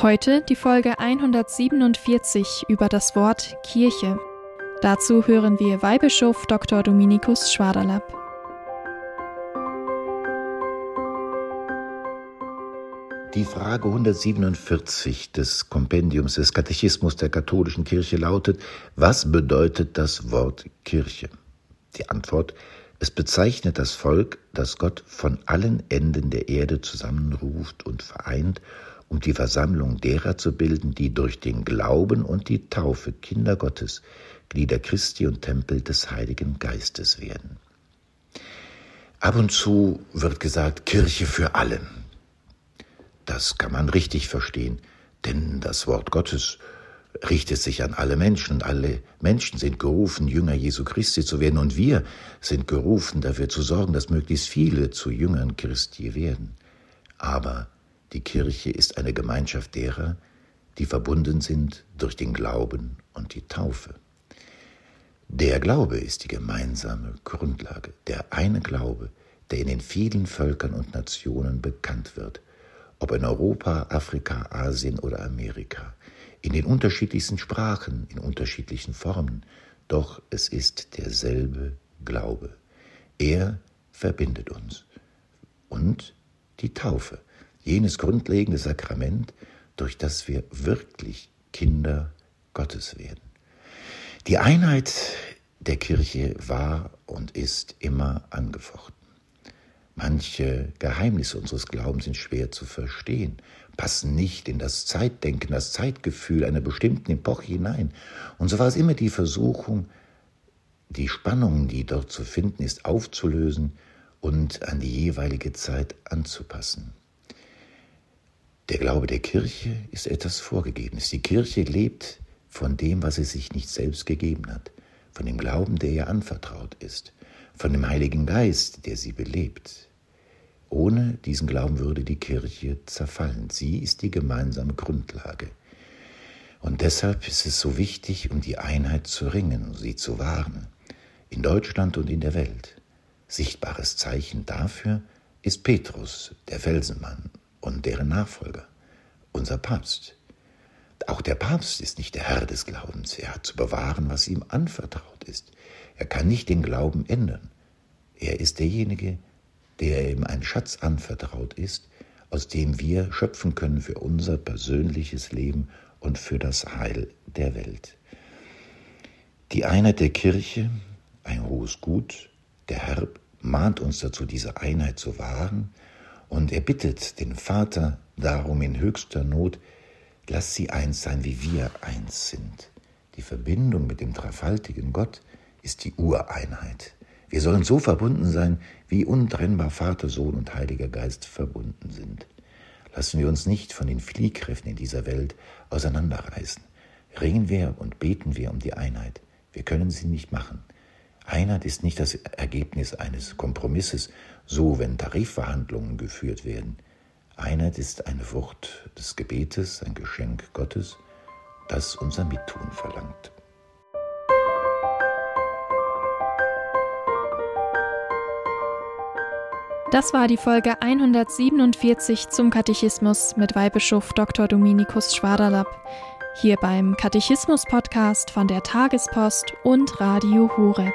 Heute die Folge 147 über das Wort Kirche. Dazu hören wir Weihbischof Dr. Dominikus Schwaderlapp. Die Frage 147 des Kompendiums des Katechismus der katholischen Kirche lautet, was bedeutet das Wort Kirche? Die Antwort, es bezeichnet das Volk, das Gott von allen Enden der Erde zusammenruft und vereint um die Versammlung derer zu bilden, die durch den Glauben und die Taufe Kinder Gottes, Glieder Christi und Tempel des Heiligen Geistes werden. Ab und zu wird gesagt Kirche für allen. Das kann man richtig verstehen, denn das Wort Gottes richtet sich an alle Menschen und alle Menschen sind gerufen, Jünger Jesu Christi zu werden und wir sind gerufen, dafür zu sorgen, dass möglichst viele zu Jüngern Christi werden. Aber die Kirche ist eine Gemeinschaft derer, die verbunden sind durch den Glauben und die Taufe. Der Glaube ist die gemeinsame Grundlage, der eine Glaube, der in den vielen Völkern und Nationen bekannt wird, ob in Europa, Afrika, Asien oder Amerika, in den unterschiedlichsten Sprachen, in unterschiedlichen Formen, doch es ist derselbe Glaube. Er verbindet uns. Und die Taufe jenes grundlegende Sakrament, durch das wir wirklich Kinder Gottes werden. Die Einheit der Kirche war und ist immer angefochten. Manche Geheimnisse unseres Glaubens sind schwer zu verstehen, passen nicht in das Zeitdenken, das Zeitgefühl einer bestimmten Epoche hinein. Und so war es immer die Versuchung, die Spannung, die dort zu finden ist, aufzulösen und an die jeweilige Zeit anzupassen. Der Glaube der Kirche ist etwas Vorgegebenes. Die Kirche lebt von dem, was sie sich nicht selbst gegeben hat, von dem Glauben, der ihr anvertraut ist, von dem Heiligen Geist, der sie belebt. Ohne diesen Glauben würde die Kirche zerfallen. Sie ist die gemeinsame Grundlage. Und deshalb ist es so wichtig, um die Einheit zu ringen, sie zu wahren, in Deutschland und in der Welt. Sichtbares Zeichen dafür ist Petrus, der Felsenmann, und deren Nachfolger, unser Papst. Auch der Papst ist nicht der Herr des Glaubens. Er hat zu bewahren, was ihm anvertraut ist. Er kann nicht den Glauben ändern. Er ist derjenige, der ihm ein Schatz anvertraut ist, aus dem wir schöpfen können für unser persönliches Leben und für das Heil der Welt. Die Einheit der Kirche, ein hohes Gut, der Herr mahnt uns dazu, diese Einheit zu wahren, und er bittet den Vater darum in höchster Not, lass sie eins sein, wie wir eins sind. Die Verbindung mit dem dreifaltigen Gott ist die Ureinheit. Wir sollen so verbunden sein, wie untrennbar Vater, Sohn und Heiliger Geist verbunden sind. Lassen wir uns nicht von den Fliehkräften in dieser Welt auseinanderreißen. Ringen wir und beten wir um die Einheit. Wir können sie nicht machen. Einheit ist nicht das Ergebnis eines Kompromisses, so wenn Tarifverhandlungen geführt werden. Einheit ist eine Frucht des Gebetes, ein Geschenk Gottes, das unser Mittun verlangt. Das war die Folge 147 zum Katechismus mit Weihbischof Dr. Dominikus Schwaderlapp. Hier beim Katechismus-Podcast von der Tagespost und Radio Horeb.